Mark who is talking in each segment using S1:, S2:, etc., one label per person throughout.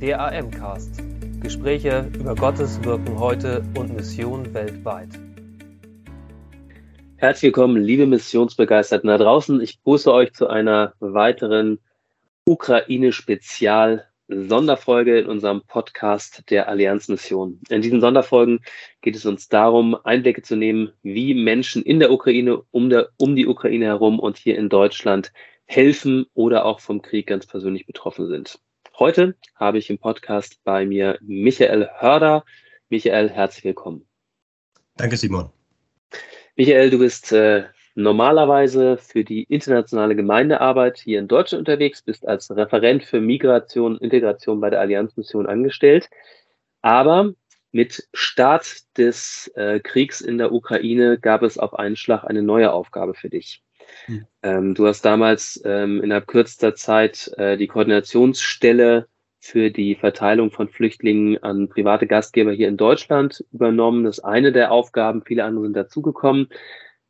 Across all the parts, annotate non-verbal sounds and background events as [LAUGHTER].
S1: Der AM-Cast. Gespräche über Gottes Wirken heute und Mission weltweit.
S2: Herzlich willkommen, liebe Missionsbegeisterten da draußen. Ich grüße euch zu einer weiteren Ukraine-Spezial Sonderfolge in unserem Podcast der Allianzmission. In diesen Sonderfolgen geht es uns darum, Einblicke zu nehmen, wie Menschen in der Ukraine, um, der, um die Ukraine herum und hier in Deutschland helfen oder auch vom Krieg ganz persönlich betroffen sind. Heute habe ich im Podcast bei mir Michael Hörder. Michael, herzlich willkommen.
S3: Danke, Simon.
S2: Michael, du bist äh, normalerweise für die internationale Gemeindearbeit hier in Deutschland unterwegs, bist als Referent für Migration und Integration bei der Allianzmission angestellt. Aber mit Start des äh, Kriegs in der Ukraine gab es auf einen Schlag eine neue Aufgabe für dich. Hm. Ähm, du hast damals ähm, innerhalb kürzester Zeit äh, die Koordinationsstelle für die Verteilung von Flüchtlingen an private Gastgeber hier in Deutschland übernommen. Das ist eine der Aufgaben, viele andere sind dazugekommen.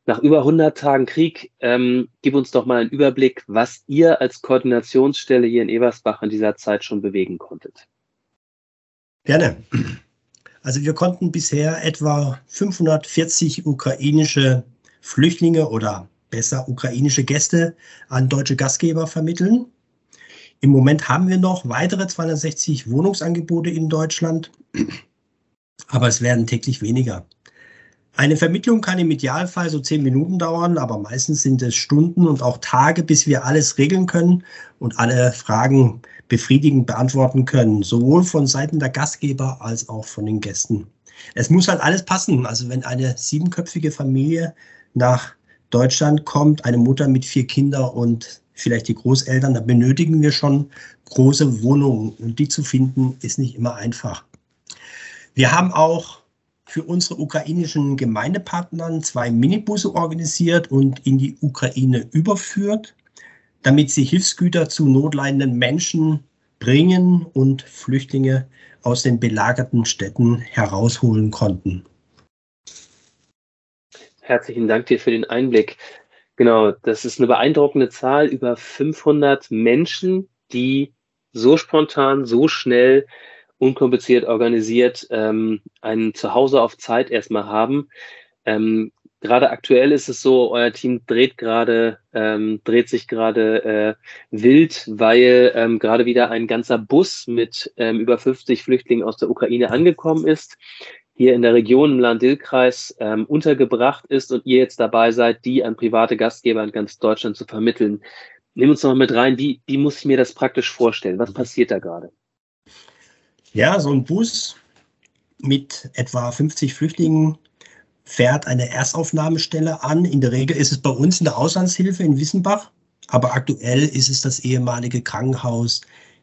S2: Nach über 100 Tagen Krieg, ähm, gib uns doch mal einen Überblick, was ihr als Koordinationsstelle hier in Ebersbach in dieser Zeit schon bewegen konntet.
S3: Gerne. Also wir konnten bisher etwa 540 ukrainische Flüchtlinge oder besser ukrainische Gäste an deutsche Gastgeber vermitteln. Im Moment haben wir noch weitere 260 Wohnungsangebote in Deutschland, aber es werden täglich weniger. Eine Vermittlung kann im Idealfall so zehn Minuten dauern, aber meistens sind es Stunden und auch Tage, bis wir alles regeln können und alle Fragen befriedigend beantworten können, sowohl von Seiten der Gastgeber als auch von den Gästen. Es muss halt alles passen. Also wenn eine siebenköpfige Familie nach Deutschland kommt, eine Mutter mit vier Kindern und vielleicht die Großeltern, da benötigen wir schon große Wohnungen und die zu finden ist nicht immer einfach. Wir haben auch für unsere ukrainischen Gemeindepartner zwei Minibusse organisiert und in die Ukraine überführt, damit sie Hilfsgüter zu notleidenden Menschen bringen und Flüchtlinge aus den belagerten Städten herausholen konnten.
S2: Herzlichen Dank dir für den Einblick. Genau, das ist eine beeindruckende Zahl, über 500 Menschen, die so spontan, so schnell unkompliziert organisiert ähm, ein Zuhause auf Zeit erstmal haben. Ähm, gerade aktuell ist es so, euer Team dreht gerade, ähm, dreht sich gerade äh, wild, weil ähm, gerade wieder ein ganzer Bus mit ähm, über 50 Flüchtlingen aus der Ukraine angekommen ist, hier in der Region im Land-Dill-Kreis ähm, untergebracht ist und ihr jetzt dabei seid, die an private Gastgeber in ganz Deutschland zu vermitteln. Nimm uns noch mit rein, wie, wie muss ich mir das praktisch vorstellen? Was passiert da gerade?
S3: Ja, so ein Bus mit etwa 50 Flüchtlingen fährt eine Erstaufnahmestelle an. In der Regel ist es bei uns in der Auslandshilfe in Wissenbach, aber aktuell ist es das ehemalige Krankenhaus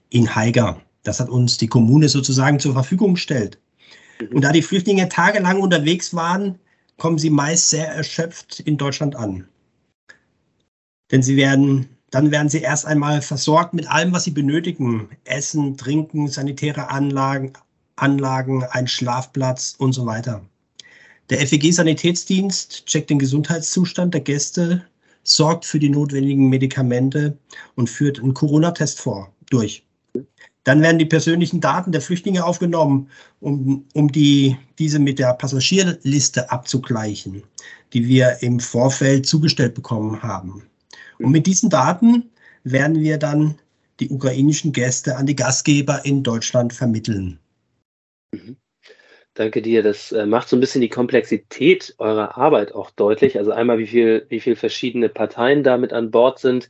S3: in Haiger. Das hat uns die Kommune sozusagen zur Verfügung gestellt. Und da die Flüchtlinge tagelang unterwegs waren, kommen sie meist sehr erschöpft in Deutschland an. Denn sie werden dann werden sie erst einmal versorgt mit allem, was sie benötigen. Essen, Trinken, sanitäre Anlagen, Anlagen, ein Schlafplatz und so weiter. Der FEG-Sanitätsdienst checkt den Gesundheitszustand der Gäste, sorgt für die notwendigen Medikamente und führt einen Corona-Test vor, durch. Dann werden die persönlichen Daten der Flüchtlinge aufgenommen, um, um die, diese mit der Passagierliste abzugleichen, die wir im Vorfeld zugestellt bekommen haben. Und mit diesen Daten werden wir dann die ukrainischen Gäste an die Gastgeber in Deutschland vermitteln.
S2: Mhm. Danke dir. Das äh, macht so ein bisschen die Komplexität eurer Arbeit auch deutlich. Also einmal, wie viel, wie viel verschiedene Parteien damit an Bord sind.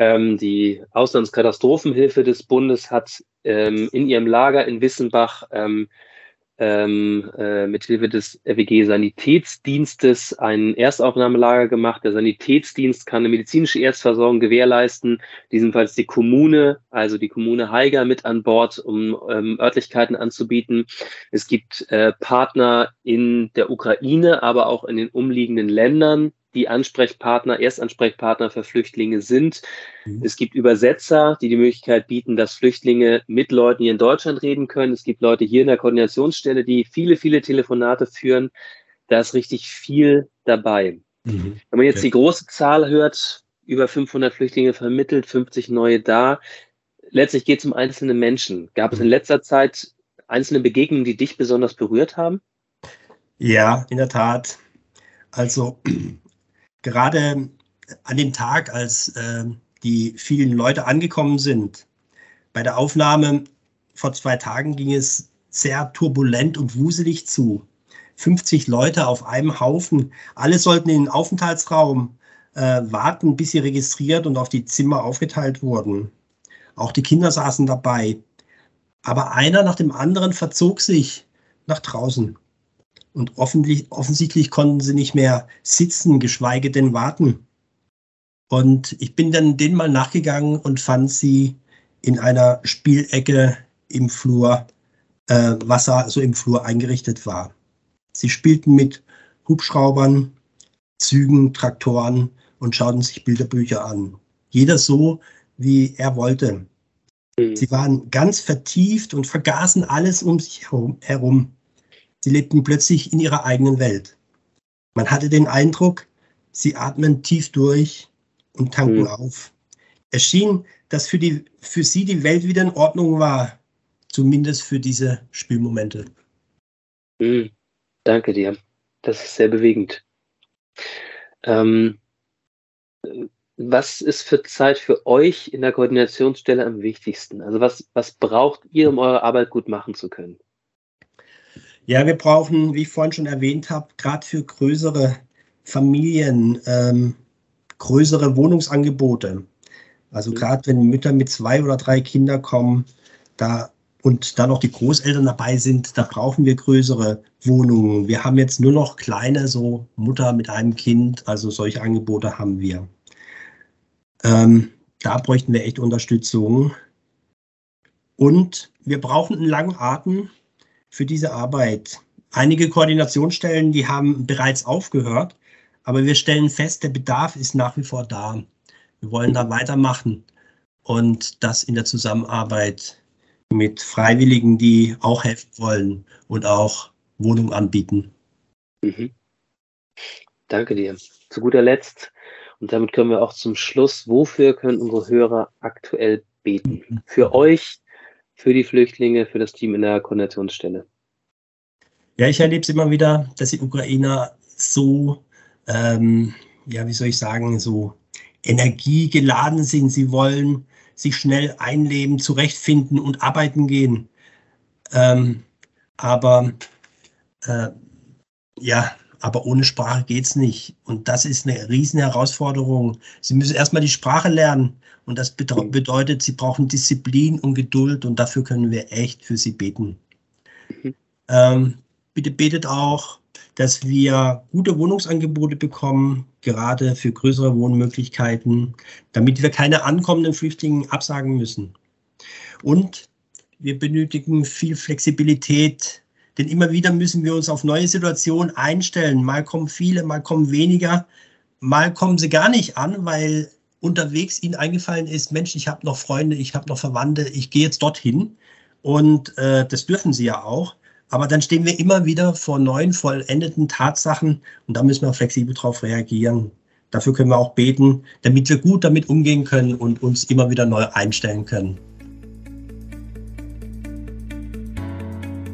S2: Ähm, die Auslandskatastrophenhilfe des Bundes hat ähm, in ihrem Lager in Wissenbach ähm, ähm, äh, mithilfe des FWG Sanitätsdienstes ein Erstaufnahmelager gemacht. Der Sanitätsdienst kann eine medizinische Erstversorgung gewährleisten. Diesenfalls die Kommune, also die Kommune Haiger mit an Bord, um ähm, Örtlichkeiten anzubieten. Es gibt äh, Partner in der Ukraine, aber auch in den umliegenden Ländern, die Ansprechpartner, Erstansprechpartner für Flüchtlinge sind. Mhm. Es gibt Übersetzer, die die Möglichkeit bieten, dass Flüchtlinge mit Leuten hier in Deutschland reden können. Es gibt Leute hier in der Koordinationsstelle, die viele, viele Telefonate führen. Da ist richtig viel dabei. Mhm. Wenn man jetzt okay. die große Zahl hört, über 500 Flüchtlinge vermittelt, 50 neue da, letztlich geht es um einzelne Menschen. Gab es in letzter Zeit einzelne Begegnungen, die dich besonders berührt haben?
S3: Ja, in der Tat. Also gerade an dem Tag, als äh, die vielen Leute angekommen sind, bei der Aufnahme vor zwei Tagen ging es sehr turbulent und wuselig zu. 50 Leute auf einem Haufen. Alle sollten in den Aufenthaltsraum äh, warten, bis sie registriert und auf die Zimmer aufgeteilt wurden. Auch die Kinder saßen dabei. Aber einer nach dem anderen verzog sich nach draußen. Und offensichtlich konnten sie nicht mehr sitzen, geschweige denn warten. Und ich bin dann denen mal nachgegangen und fand sie in einer Spielecke im Flur, äh, was so im Flur eingerichtet war. Sie spielten mit Hubschraubern, Zügen, Traktoren und schauten sich Bilderbücher an. Jeder so, wie er wollte. Mhm. Sie waren ganz vertieft und vergaßen alles um sich herum. Sie lebten plötzlich in ihrer eigenen Welt. Man hatte den Eindruck, sie atmen tief durch und tanken mhm. auf. Es schien, dass für, die, für sie die Welt wieder in Ordnung war, zumindest für diese Spielmomente.
S2: Mhm. Danke dir. Das ist sehr bewegend. Ähm, was ist für Zeit für euch in der Koordinationsstelle am wichtigsten? Also was, was braucht ihr, um eure Arbeit gut machen zu können?
S3: Ja, wir brauchen, wie ich vorhin schon erwähnt habe, gerade für größere Familien ähm, größere Wohnungsangebote. Also mhm. gerade wenn Mütter mit zwei oder drei Kindern kommen, da und da noch die Großeltern dabei sind, da brauchen wir größere Wohnungen. Wir haben jetzt nur noch kleine, so Mutter mit einem Kind, also solche Angebote haben wir. Ähm, da bräuchten wir echt Unterstützung. Und wir brauchen einen langen Atem für diese Arbeit. Einige Koordinationsstellen, die haben bereits aufgehört, aber wir stellen fest, der Bedarf ist nach wie vor da. Wir wollen da weitermachen und das in der Zusammenarbeit mit Freiwilligen, die auch helfen wollen und auch Wohnungen anbieten. Mhm.
S2: Danke dir. Zu guter Letzt, und damit können wir auch zum Schluss, wofür können unsere Hörer aktuell beten? [LAUGHS] Für euch, für die Flüchtlinge, für das Team in der Koordinationsstelle.
S3: Ja, ich erlebe es immer wieder, dass die Ukrainer so, ähm, ja, wie soll ich sagen, so energiegeladen sind. Sie wollen sich schnell einleben, zurechtfinden und arbeiten gehen. Ähm, aber äh, ja, aber ohne Sprache geht es nicht. Und das ist eine riesen Herausforderung. Sie müssen erstmal die Sprache lernen. Und das bedeutet, sie brauchen Disziplin und Geduld. Und dafür können wir echt für sie beten. Mhm. Ähm, bitte betet auch, dass wir gute Wohnungsangebote bekommen, gerade für größere Wohnmöglichkeiten, damit wir keine ankommenden Flüchtlinge absagen müssen. Und wir benötigen viel Flexibilität, denn immer wieder müssen wir uns auf neue Situationen einstellen. Mal kommen viele, mal kommen weniger, mal kommen sie gar nicht an, weil unterwegs ihnen eingefallen ist, Mensch, ich habe noch Freunde, ich habe noch Verwandte, ich gehe jetzt dorthin. Und äh, das dürfen sie ja auch. Aber dann stehen wir immer wieder vor neuen, vollendeten Tatsachen und da müssen wir flexibel darauf reagieren. Dafür können wir auch beten, damit wir gut damit umgehen können und uns immer wieder neu einstellen können.